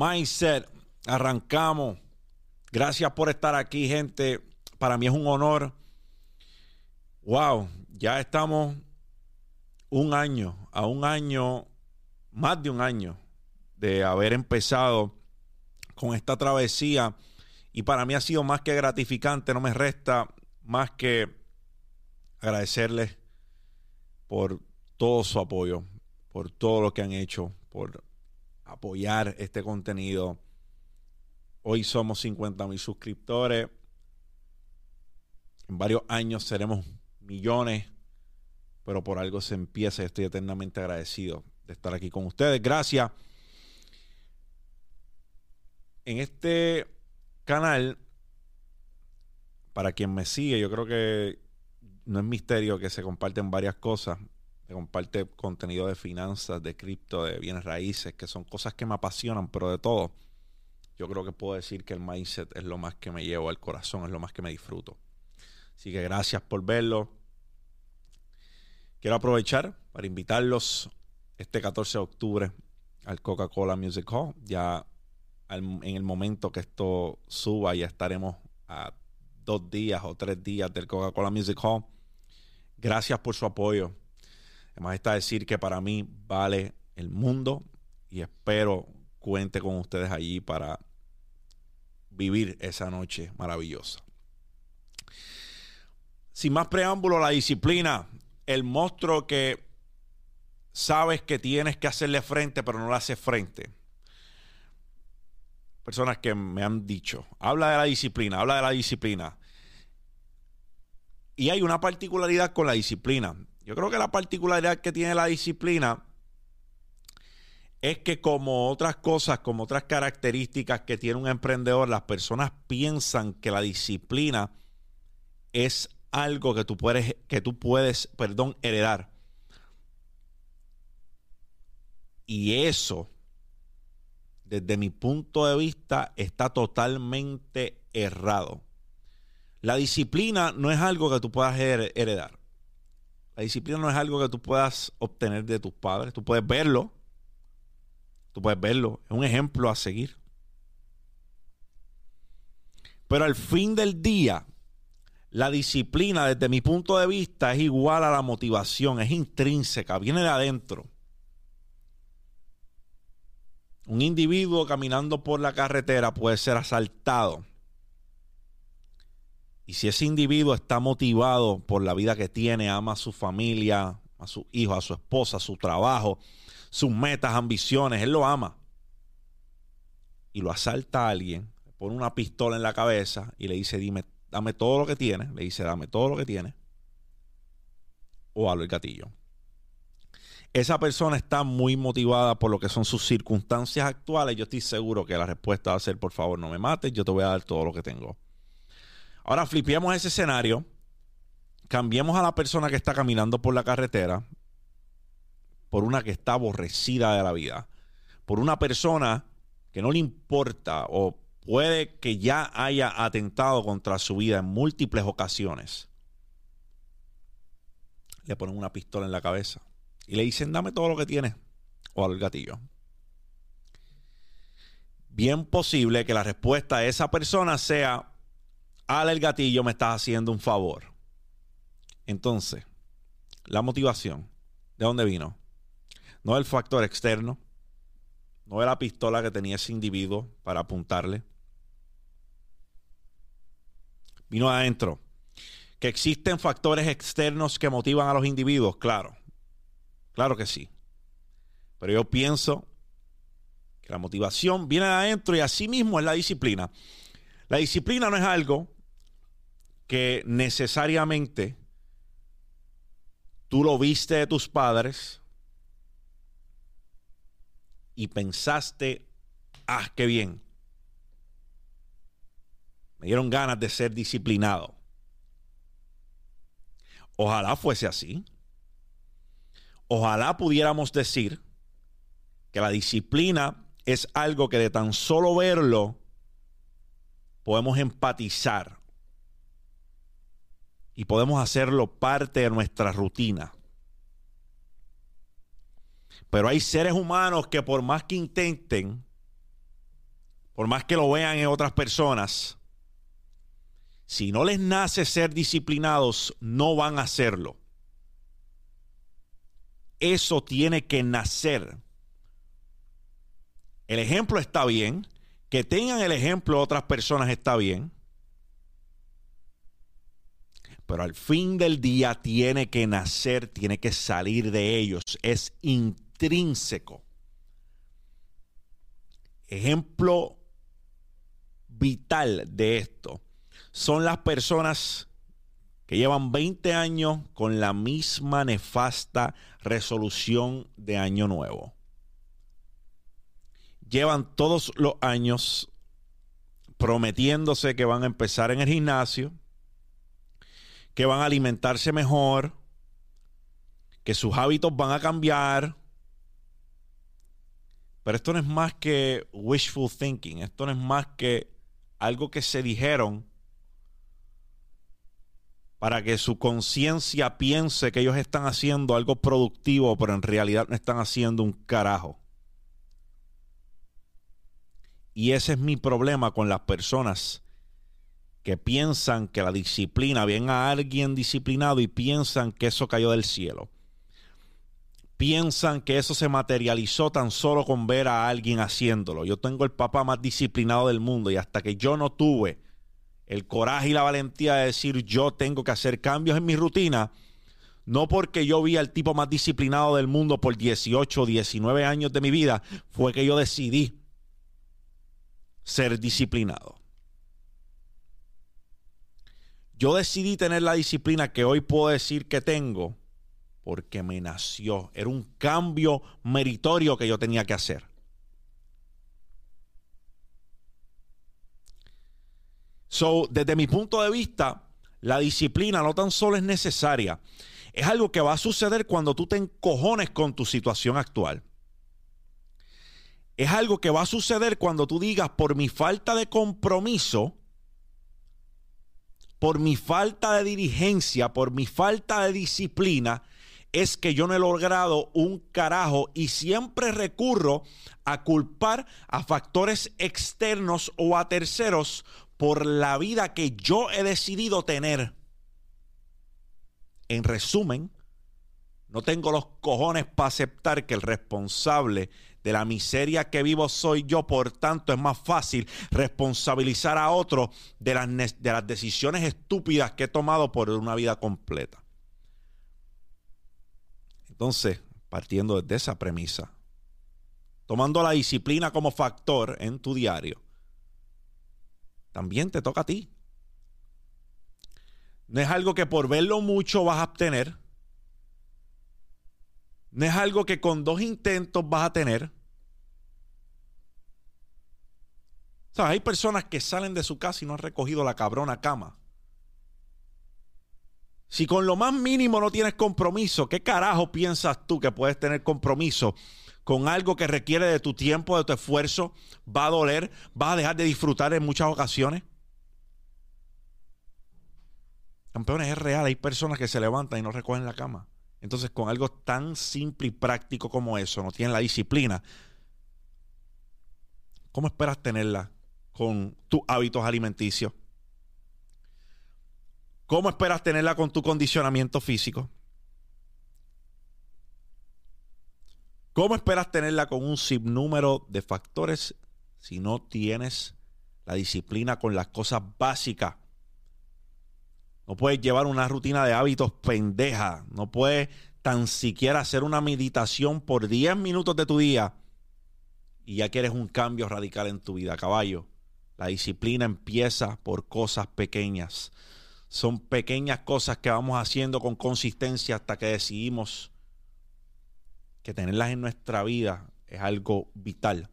Mindset, arrancamos. Gracias por estar aquí, gente. Para mí es un honor. Wow, ya estamos un año, a un año, más de un año de haber empezado con esta travesía. Y para mí ha sido más que gratificante, no me resta más que agradecerles por todo su apoyo, por todo lo que han hecho, por apoyar este contenido. Hoy somos 50 mil suscriptores. En varios años seremos millones, pero por algo se empieza. Estoy eternamente agradecido de estar aquí con ustedes. Gracias. En este canal, para quien me sigue, yo creo que no es misterio que se comparten varias cosas comparte contenido de finanzas, de cripto, de bienes raíces, que son cosas que me apasionan, pero de todo, yo creo que puedo decir que el mindset es lo más que me llevo al corazón, es lo más que me disfruto. Así que gracias por verlo. Quiero aprovechar para invitarlos este 14 de octubre al Coca-Cola Music Hall. Ya en el momento que esto suba, ya estaremos a dos días o tres días del Coca-Cola Music Hall. Gracias por su apoyo. Además está decir que para mí vale el mundo y espero cuente con ustedes allí para vivir esa noche maravillosa. Sin más preámbulo, la disciplina, el monstruo que sabes que tienes que hacerle frente, pero no le haces frente. Personas que me han dicho, habla de la disciplina, habla de la disciplina. Y hay una particularidad con la disciplina. Yo creo que la particularidad que tiene la disciplina es que como otras cosas, como otras características que tiene un emprendedor, las personas piensan que la disciplina es algo que tú puedes, que tú puedes, perdón, heredar. Y eso, desde mi punto de vista, está totalmente errado. La disciplina no es algo que tú puedas heredar. La disciplina no es algo que tú puedas obtener de tus padres. Tú puedes verlo. Tú puedes verlo. Es un ejemplo a seguir. Pero al fin del día, la disciplina, desde mi punto de vista, es igual a la motivación. Es intrínseca. Viene de adentro. Un individuo caminando por la carretera puede ser asaltado y si ese individuo está motivado por la vida que tiene, ama a su familia, a su hijo, a su esposa, su trabajo, sus metas, ambiciones, él lo ama. Y lo asalta a alguien, pone una pistola en la cabeza y le dice, dime, dame todo lo que tiene. Le dice, dame todo lo que tiene. O halo el gatillo. Esa persona está muy motivada por lo que son sus circunstancias actuales. Yo estoy seguro que la respuesta va a ser, por favor, no me mates, yo te voy a dar todo lo que tengo. Ahora flipiamos ese escenario, cambiemos a la persona que está caminando por la carretera por una que está aborrecida de la vida, por una persona que no le importa o puede que ya haya atentado contra su vida en múltiples ocasiones. Le ponen una pistola en la cabeza y le dicen, dame todo lo que tienes o al gatillo. Bien posible que la respuesta de esa persona sea, al el gatillo, me estás haciendo un favor. Entonces, la motivación, ¿de dónde vino? No el factor externo, no de la pistola que tenía ese individuo para apuntarle. Vino adentro. Que existen factores externos que motivan a los individuos, claro. Claro que sí. Pero yo pienso que la motivación viene de adentro y así mismo es la disciplina. La disciplina no es algo que necesariamente tú lo viste de tus padres y pensaste, ah, qué bien. Me dieron ganas de ser disciplinado. Ojalá fuese así. Ojalá pudiéramos decir que la disciplina es algo que de tan solo verlo podemos empatizar y podemos hacerlo parte de nuestra rutina. Pero hay seres humanos que por más que intenten, por más que lo vean en otras personas, si no les nace ser disciplinados, no van a hacerlo. Eso tiene que nacer. El ejemplo está bien, que tengan el ejemplo de otras personas está bien, pero al fin del día tiene que nacer, tiene que salir de ellos, es intrínseco. Ejemplo vital de esto son las personas que llevan 20 años con la misma nefasta resolución de año nuevo. Llevan todos los años prometiéndose que van a empezar en el gimnasio, que van a alimentarse mejor, que sus hábitos van a cambiar. Pero esto no es más que wishful thinking, esto no es más que algo que se dijeron para que su conciencia piense que ellos están haciendo algo productivo, pero en realidad no están haciendo un carajo. Y ese es mi problema con las personas que piensan que la disciplina, ven a alguien disciplinado y piensan que eso cayó del cielo. Piensan que eso se materializó tan solo con ver a alguien haciéndolo. Yo tengo el papá más disciplinado del mundo y hasta que yo no tuve el coraje y la valentía de decir yo tengo que hacer cambios en mi rutina, no porque yo vi al tipo más disciplinado del mundo por 18 o 19 años de mi vida, fue que yo decidí ser disciplinado. Yo decidí tener la disciplina que hoy puedo decir que tengo porque me nació. Era un cambio meritorio que yo tenía que hacer. So, desde mi punto de vista, la disciplina no tan solo es necesaria, es algo que va a suceder cuando tú te encojones con tu situación actual. Es algo que va a suceder cuando tú digas, por mi falta de compromiso, por mi falta de dirigencia, por mi falta de disciplina, es que yo no he logrado un carajo y siempre recurro a culpar a factores externos o a terceros por la vida que yo he decidido tener. En resumen, no tengo los cojones para aceptar que el responsable de la miseria que vivo soy yo, por tanto es más fácil responsabilizar a otro de las, de las decisiones estúpidas que he tomado por una vida completa. Entonces, partiendo de esa premisa, tomando la disciplina como factor en tu diario, también te toca a ti. No es algo que por verlo mucho vas a obtener. No es algo que con dos intentos vas a tener. O hay personas que salen de su casa y no han recogido la cabrona cama. Si con lo más mínimo no tienes compromiso, ¿qué carajo piensas tú que puedes tener compromiso con algo que requiere de tu tiempo, de tu esfuerzo? ¿Va a doler? ¿Vas a dejar de disfrutar en muchas ocasiones? Campeones, es real. Hay personas que se levantan y no recogen la cama. Entonces, con algo tan simple y práctico como eso, no tienen la disciplina. ¿Cómo esperas tenerla con tus hábitos alimenticios? ¿Cómo esperas tenerla con tu condicionamiento físico? ¿Cómo esperas tenerla con un sinnúmero de factores si no tienes la disciplina con las cosas básicas? No puedes llevar una rutina de hábitos pendeja. No puedes tan siquiera hacer una meditación por 10 minutos de tu día y ya quieres un cambio radical en tu vida, caballo. La disciplina empieza por cosas pequeñas. Son pequeñas cosas que vamos haciendo con consistencia hasta que decidimos que tenerlas en nuestra vida es algo vital.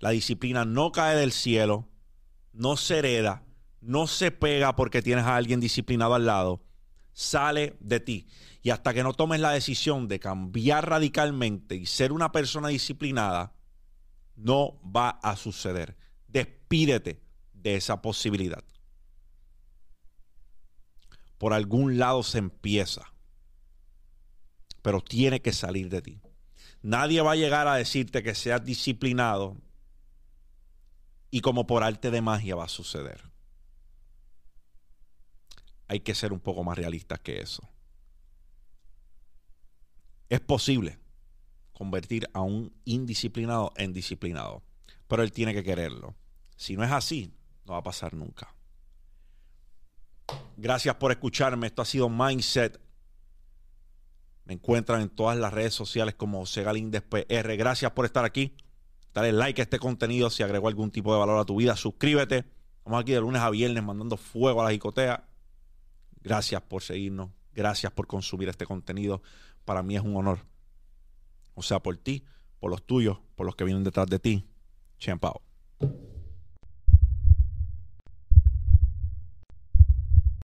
La disciplina no cae del cielo, no se hereda, no se pega porque tienes a alguien disciplinado al lado, sale de ti. Y hasta que no tomes la decisión de cambiar radicalmente y ser una persona disciplinada, no va a suceder. Despídete de esa posibilidad por algún lado se empieza. Pero tiene que salir de ti. Nadie va a llegar a decirte que seas disciplinado y como por arte de magia va a suceder. Hay que ser un poco más realistas que eso. Es posible convertir a un indisciplinado en disciplinado, pero él tiene que quererlo. Si no es así, no va a pasar nunca. Gracias por escucharme. Esto ha sido Mindset. Me encuentran en todas las redes sociales como José PR. Gracias por estar aquí. Dale like a este contenido si agregó algún tipo de valor a tu vida. Suscríbete. Vamos aquí de lunes a viernes mandando fuego a la jicotea. Gracias por seguirnos. Gracias por consumir este contenido. Para mí es un honor. O sea, por ti, por los tuyos, por los que vienen detrás de ti. Champao.